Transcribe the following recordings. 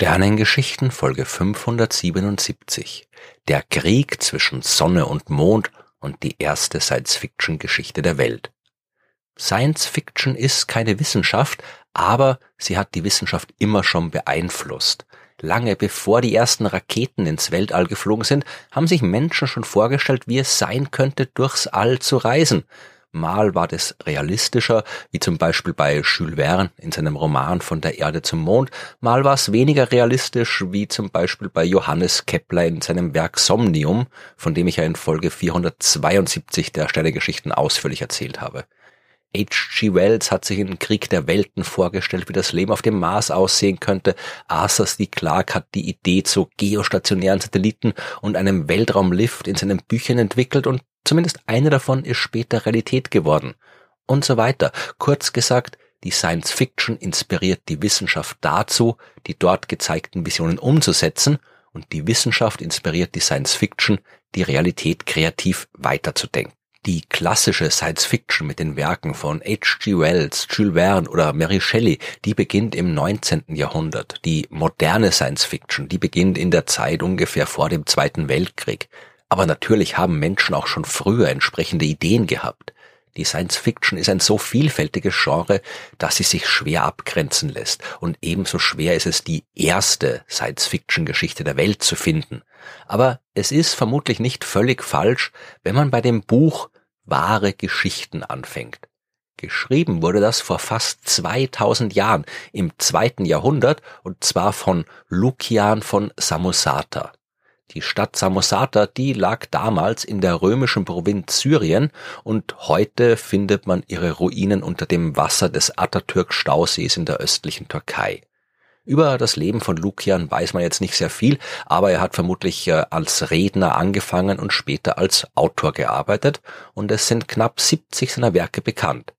Sternengeschichten Folge 577 Der Krieg zwischen Sonne und Mond und die erste Science-Fiction-Geschichte der Welt. Science-Fiction ist keine Wissenschaft, aber sie hat die Wissenschaft immer schon beeinflusst. Lange bevor die ersten Raketen ins Weltall geflogen sind, haben sich Menschen schon vorgestellt, wie es sein könnte, durchs All zu reisen. Mal war das realistischer, wie zum Beispiel bei Jules Verne in seinem Roman Von der Erde zum Mond, mal war es weniger realistisch, wie zum Beispiel bei Johannes Kepler in seinem Werk Somnium, von dem ich ja in Folge 472 der Sternegeschichten ausführlich erzählt habe. H.G. Wells hat sich in Krieg der Welten vorgestellt, wie das Leben auf dem Mars aussehen könnte. Arthur C. Clarke hat die Idee zu geostationären Satelliten und einem Weltraumlift in seinen Büchern entwickelt und Zumindest eine davon ist später Realität geworden. Und so weiter. Kurz gesagt, die Science Fiction inspiriert die Wissenschaft dazu, die dort gezeigten Visionen umzusetzen, und die Wissenschaft inspiriert die Science Fiction, die Realität kreativ weiterzudenken. Die klassische Science Fiction mit den Werken von H.G. Wells, Jules Verne oder Mary Shelley, die beginnt im 19. Jahrhundert. Die moderne Science Fiction, die beginnt in der Zeit ungefähr vor dem Zweiten Weltkrieg. Aber natürlich haben Menschen auch schon früher entsprechende Ideen gehabt. Die Science Fiction ist ein so vielfältiges Genre, dass sie sich schwer abgrenzen lässt. Und ebenso schwer ist es, die erste Science Fiction Geschichte der Welt zu finden. Aber es ist vermutlich nicht völlig falsch, wenn man bei dem Buch wahre Geschichten anfängt. Geschrieben wurde das vor fast 2000 Jahren im zweiten Jahrhundert und zwar von Lukian von Samosata. Die Stadt Samosata, die lag damals in der römischen Provinz Syrien und heute findet man ihre Ruinen unter dem Wasser des Atatürk-Stausees in der östlichen Türkei. Über das Leben von Lukian weiß man jetzt nicht sehr viel, aber er hat vermutlich äh, als Redner angefangen und später als Autor gearbeitet und es sind knapp 70 seiner Werke bekannt.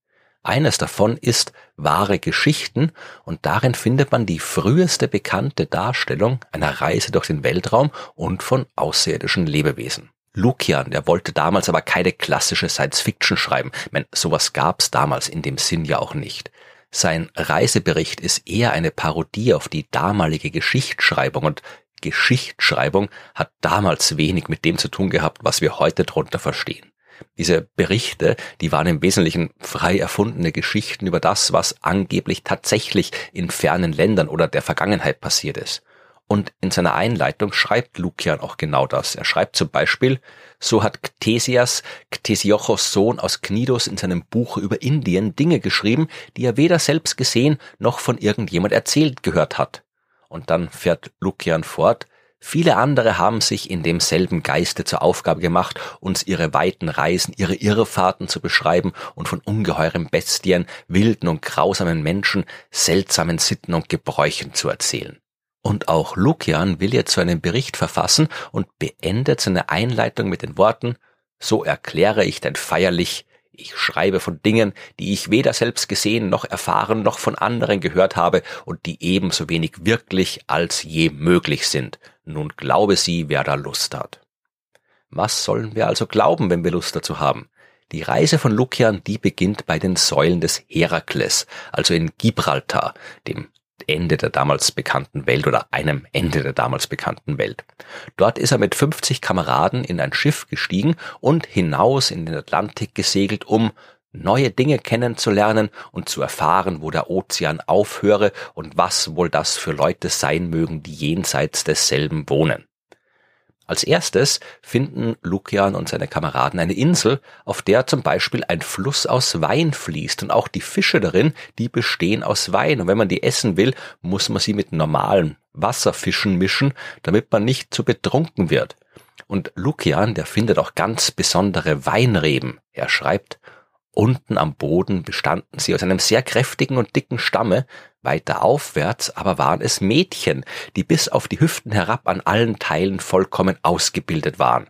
Eines davon ist Wahre Geschichten und darin findet man die früheste bekannte Darstellung einer Reise durch den Weltraum und von außerirdischen Lebewesen. Lukian, der wollte damals aber keine klassische Science-Fiction schreiben. Ich meine, sowas gab's damals in dem Sinn ja auch nicht. Sein Reisebericht ist eher eine Parodie auf die damalige Geschichtsschreibung und Geschichtsschreibung hat damals wenig mit dem zu tun gehabt, was wir heute drunter verstehen. Diese Berichte, die waren im Wesentlichen frei erfundene Geschichten über das, was angeblich tatsächlich in fernen Ländern oder der Vergangenheit passiert ist. Und in seiner Einleitung schreibt Lukian auch genau das. Er schreibt zum Beispiel, so hat Ctesias, Ctesiochos Sohn aus Knidos in seinem Buch über Indien Dinge geschrieben, die er weder selbst gesehen noch von irgendjemand erzählt gehört hat. Und dann fährt Lukian fort, Viele andere haben sich in demselben Geiste zur Aufgabe gemacht, uns ihre weiten Reisen, ihre Irrfahrten zu beschreiben und von ungeheuren Bestien, wilden und grausamen Menschen, seltsamen Sitten und Gebräuchen zu erzählen. Und auch Lukian will jetzt so einen Bericht verfassen und beendet seine Einleitung mit den Worten, so erkläre ich denn feierlich, ich schreibe von Dingen, die ich weder selbst gesehen noch erfahren noch von anderen gehört habe und die ebenso wenig wirklich als je möglich sind. Nun glaube sie, wer da Lust hat. Was sollen wir also glauben, wenn wir Lust dazu haben? Die Reise von Lukian, die beginnt bei den Säulen des Herakles, also in Gibraltar, dem Ende der damals bekannten Welt oder einem Ende der damals bekannten Welt. Dort ist er mit 50 Kameraden in ein Schiff gestiegen und hinaus in den Atlantik gesegelt, um neue Dinge kennenzulernen und zu erfahren, wo der Ozean aufhöre und was wohl das für Leute sein mögen, die jenseits desselben wohnen. Als erstes finden Lukian und seine Kameraden eine Insel, auf der zum Beispiel ein Fluss aus Wein fließt und auch die Fische darin, die bestehen aus Wein. Und wenn man die essen will, muss man sie mit normalen Wasserfischen mischen, damit man nicht zu betrunken wird. Und Lukian, der findet auch ganz besondere Weinreben. Er schreibt, Unten am Boden bestanden sie aus einem sehr kräftigen und dicken Stamme, weiter aufwärts aber waren es Mädchen, die bis auf die Hüften herab an allen Teilen vollkommen ausgebildet waren.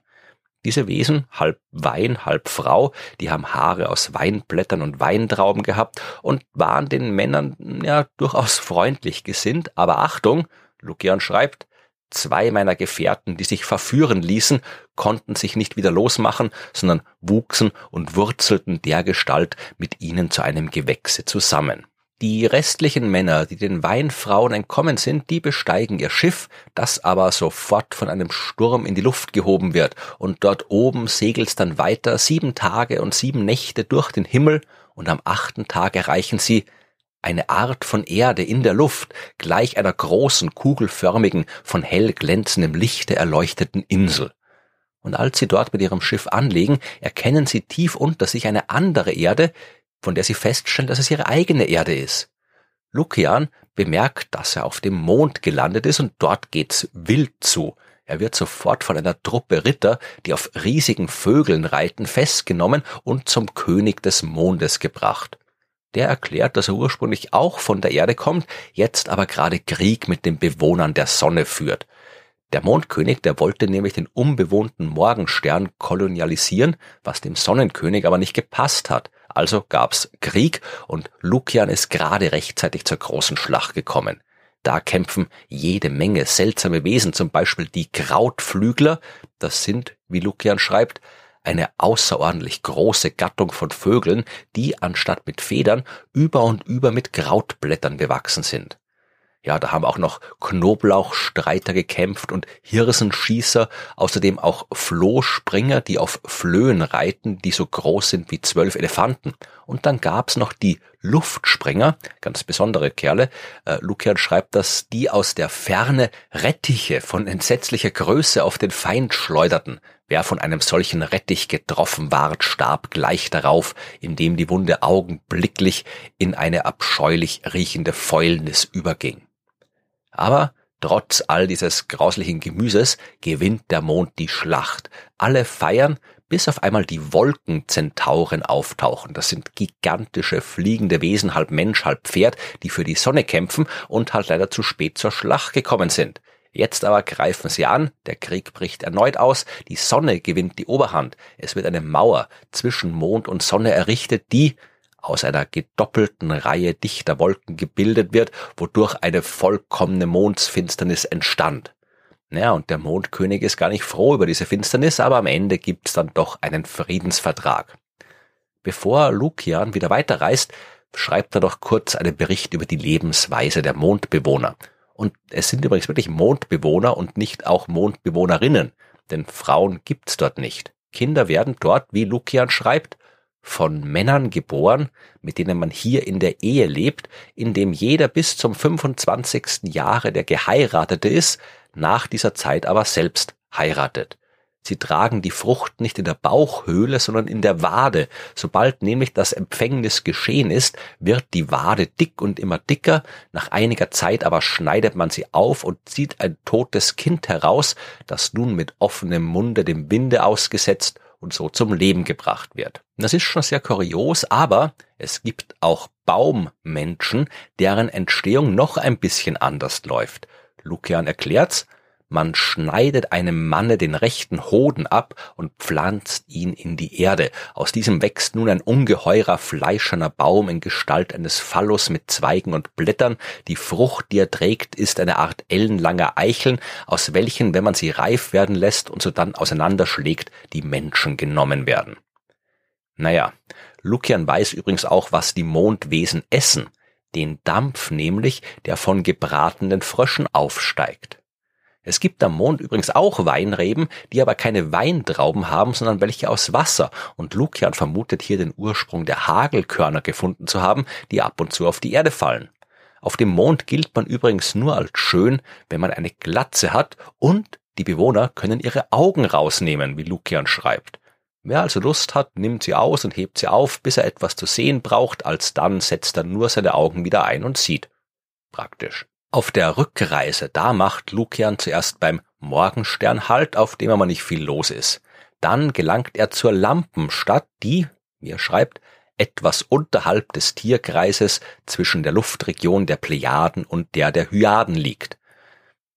Diese Wesen, halb Wein, halb Frau, die haben Haare aus Weinblättern und Weintrauben gehabt und waren den Männern ja durchaus freundlich gesinnt, aber Achtung, Lukian schreibt, Zwei meiner Gefährten, die sich verführen ließen, konnten sich nicht wieder losmachen, sondern wuchsen und wurzelten dergestalt mit ihnen zu einem Gewächse zusammen. Die restlichen Männer, die den Weinfrauen entkommen sind, die besteigen ihr Schiff, das aber sofort von einem Sturm in die Luft gehoben wird, und dort oben segelt's dann weiter sieben Tage und sieben Nächte durch den Himmel, und am achten Tag erreichen sie eine Art von Erde in der Luft, gleich einer großen, kugelförmigen, von hell glänzendem Lichte erleuchteten Insel. Und als sie dort mit ihrem Schiff anlegen, erkennen sie tief unter sich eine andere Erde, von der sie feststellen, dass es ihre eigene Erde ist. Lukian bemerkt, dass er auf dem Mond gelandet ist und dort geht's wild zu. Er wird sofort von einer Truppe Ritter, die auf riesigen Vögeln reiten, festgenommen und zum König des Mondes gebracht. Der erklärt, dass er ursprünglich auch von der Erde kommt, jetzt aber gerade Krieg mit den Bewohnern der Sonne führt. Der Mondkönig, der wollte nämlich den unbewohnten Morgenstern kolonialisieren, was dem Sonnenkönig aber nicht gepasst hat. Also gab's Krieg und Lukian ist gerade rechtzeitig zur großen Schlacht gekommen. Da kämpfen jede Menge seltsame Wesen, zum Beispiel die Krautflügler. Das sind, wie Lukian schreibt, eine außerordentlich große Gattung von Vögeln, die anstatt mit Federn über und über mit Krautblättern bewachsen sind. Ja, da haben auch noch Knoblauchstreiter gekämpft und Hirsenschießer, außerdem auch Flohspringer, die auf Flöhen reiten, die so groß sind wie zwölf Elefanten. Und dann gab's noch die Luftspringer, ganz besondere Kerle. Äh, Lukian schreibt, dass die aus der Ferne Rettiche von entsetzlicher Größe auf den Feind schleuderten. Wer von einem solchen Rettich getroffen ward, starb gleich darauf, indem die Wunde augenblicklich in eine abscheulich riechende Fäulnis überging. Aber trotz all dieses grauslichen Gemüses gewinnt der Mond die Schlacht. Alle feiern, bis auf einmal die Wolkenzentauren auftauchen. Das sind gigantische fliegende Wesen, halb Mensch, halb Pferd, die für die Sonne kämpfen und halt leider zu spät zur Schlacht gekommen sind. Jetzt aber greifen sie an, der Krieg bricht erneut aus, die Sonne gewinnt die Oberhand, es wird eine Mauer zwischen Mond und Sonne errichtet, die, aus einer gedoppelten Reihe dichter Wolken gebildet wird, wodurch eine vollkommene Mondsfinsternis entstand. Ja, und der Mondkönig ist gar nicht froh über diese Finsternis, aber am Ende gibt's dann doch einen Friedensvertrag. Bevor Lukian wieder weiterreist, schreibt er doch kurz einen Bericht über die Lebensweise der Mondbewohner. Und es sind übrigens wirklich Mondbewohner und nicht auch Mondbewohnerinnen, denn Frauen gibt's dort nicht. Kinder werden dort, wie Lukian schreibt, von Männern geboren, mit denen man hier in der Ehe lebt, in dem jeder bis zum 25. Jahre der Geheiratete ist, nach dieser Zeit aber selbst heiratet. Sie tragen die Frucht nicht in der Bauchhöhle, sondern in der Wade. Sobald nämlich das Empfängnis geschehen ist, wird die Wade dick und immer dicker. Nach einiger Zeit aber schneidet man sie auf und zieht ein totes Kind heraus, das nun mit offenem Munde dem Winde ausgesetzt und so zum Leben gebracht wird. Das ist schon sehr kurios, aber es gibt auch Baummenschen, deren Entstehung noch ein bisschen anders läuft. Lukian erklärt's, man schneidet einem Manne den rechten Hoden ab und pflanzt ihn in die Erde. Aus diesem wächst nun ein ungeheurer fleischerner Baum in Gestalt eines Phallus mit Zweigen und Blättern. Die Frucht, die er trägt, ist eine Art ellenlanger Eicheln, aus welchen, wenn man sie reif werden lässt und so dann auseinanderschlägt, die Menschen genommen werden. Naja, Lukian weiß übrigens auch, was die Mondwesen essen. Den Dampf nämlich, der von gebratenen Fröschen aufsteigt. Es gibt am Mond übrigens auch Weinreben, die aber keine Weintrauben haben, sondern welche aus Wasser. Und Lukian vermutet hier den Ursprung der Hagelkörner gefunden zu haben, die ab und zu auf die Erde fallen. Auf dem Mond gilt man übrigens nur als schön, wenn man eine Glatze hat und die Bewohner können ihre Augen rausnehmen, wie Lukian schreibt. Wer also Lust hat, nimmt sie aus und hebt sie auf, bis er etwas zu sehen braucht, alsdann setzt er nur seine Augen wieder ein und sieht. Praktisch. Auf der Rückreise, da macht Lukian zuerst beim Morgenstern Halt, auf dem aber nicht viel los ist. Dann gelangt er zur Lampenstadt, die, wie er schreibt, etwas unterhalb des Tierkreises zwischen der Luftregion der Plejaden und der der Hyaden liegt.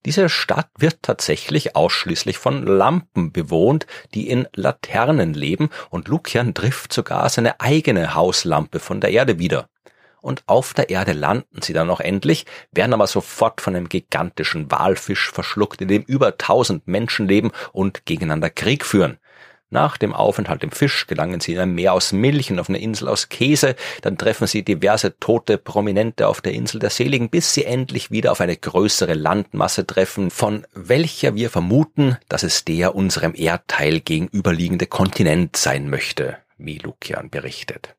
Diese Stadt wird tatsächlich ausschließlich von Lampen bewohnt, die in Laternen leben, und Lukian trifft sogar seine eigene Hauslampe von der Erde wieder und auf der Erde landen sie dann noch endlich, werden aber sofort von einem gigantischen Walfisch verschluckt, in dem über tausend Menschen leben und gegeneinander Krieg führen. Nach dem Aufenthalt im Fisch gelangen sie in ein Meer aus Milch und auf eine Insel aus Käse, dann treffen sie diverse tote Prominente auf der Insel der Seligen, bis sie endlich wieder auf eine größere Landmasse treffen, von welcher wir vermuten, dass es der unserem Erdteil gegenüberliegende Kontinent sein möchte, wie Lukian berichtet.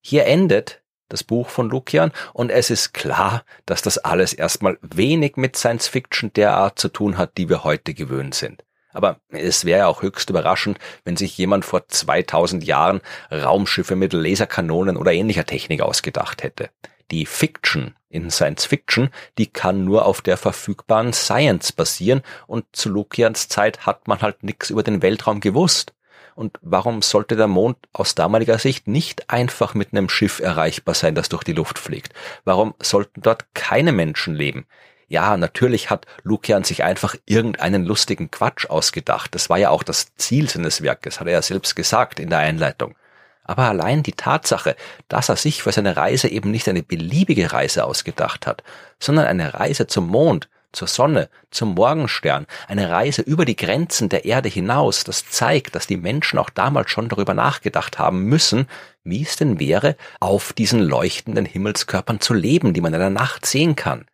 Hier endet das Buch von Lukian und es ist klar, dass das alles erstmal wenig mit Science Fiction der Art zu tun hat, die wir heute gewöhnt sind. Aber es wäre auch höchst überraschend, wenn sich jemand vor 2000 Jahren Raumschiffe mit Laserkanonen oder ähnlicher Technik ausgedacht hätte. Die Fiction in Science Fiction, die kann nur auf der verfügbaren Science basieren und zu Lukians Zeit hat man halt nichts über den Weltraum gewusst. Und warum sollte der Mond aus damaliger Sicht nicht einfach mit einem Schiff erreichbar sein, das durch die Luft fliegt? Warum sollten dort keine Menschen leben? Ja, natürlich hat Lukian sich einfach irgendeinen lustigen Quatsch ausgedacht. Das war ja auch das Ziel seines Werkes, hat er ja selbst gesagt in der Einleitung. Aber allein die Tatsache, dass er sich für seine Reise eben nicht eine beliebige Reise ausgedacht hat, sondern eine Reise zum Mond, zur Sonne, zum Morgenstern, eine Reise über die Grenzen der Erde hinaus, das zeigt, dass die Menschen auch damals schon darüber nachgedacht haben müssen, wie es denn wäre, auf diesen leuchtenden Himmelskörpern zu leben, die man in der Nacht sehen kann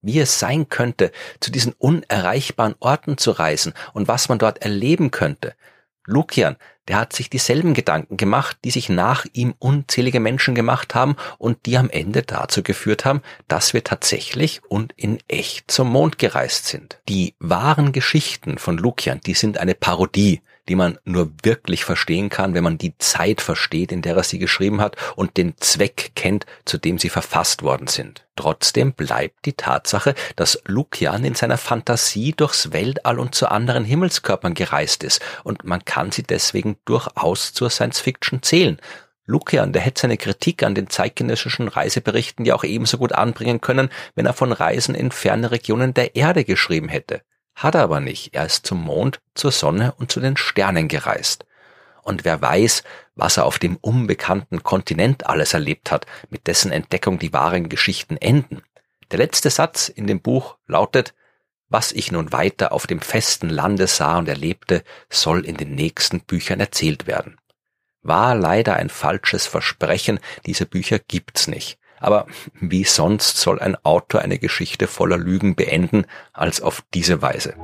wie es sein könnte, zu diesen unerreichbaren Orten zu reisen und was man dort erleben könnte. Lukian, der hat sich dieselben Gedanken gemacht, die sich nach ihm unzählige Menschen gemacht haben und die am Ende dazu geführt haben, dass wir tatsächlich und in echt zum Mond gereist sind. Die wahren Geschichten von Lukian, die sind eine Parodie die man nur wirklich verstehen kann, wenn man die Zeit versteht, in der er sie geschrieben hat und den Zweck kennt, zu dem sie verfasst worden sind. Trotzdem bleibt die Tatsache, dass Lukian in seiner Fantasie durchs Weltall und zu anderen Himmelskörpern gereist ist und man kann sie deswegen durchaus zur Science Fiction zählen. Lukian, der hätte seine Kritik an den zeitgenössischen Reiseberichten ja auch ebenso gut anbringen können, wenn er von Reisen in ferne Regionen der Erde geschrieben hätte. Hat er aber nicht. Er ist zum Mond, zur Sonne und zu den Sternen gereist. Und wer weiß, was er auf dem unbekannten Kontinent alles erlebt hat, mit dessen Entdeckung die wahren Geschichten enden. Der letzte Satz in dem Buch lautet, was ich nun weiter auf dem festen Lande sah und erlebte, soll in den nächsten Büchern erzählt werden. War leider ein falsches Versprechen, diese Bücher gibt's nicht. Aber wie sonst soll ein Autor eine Geschichte voller Lügen beenden, als auf diese Weise?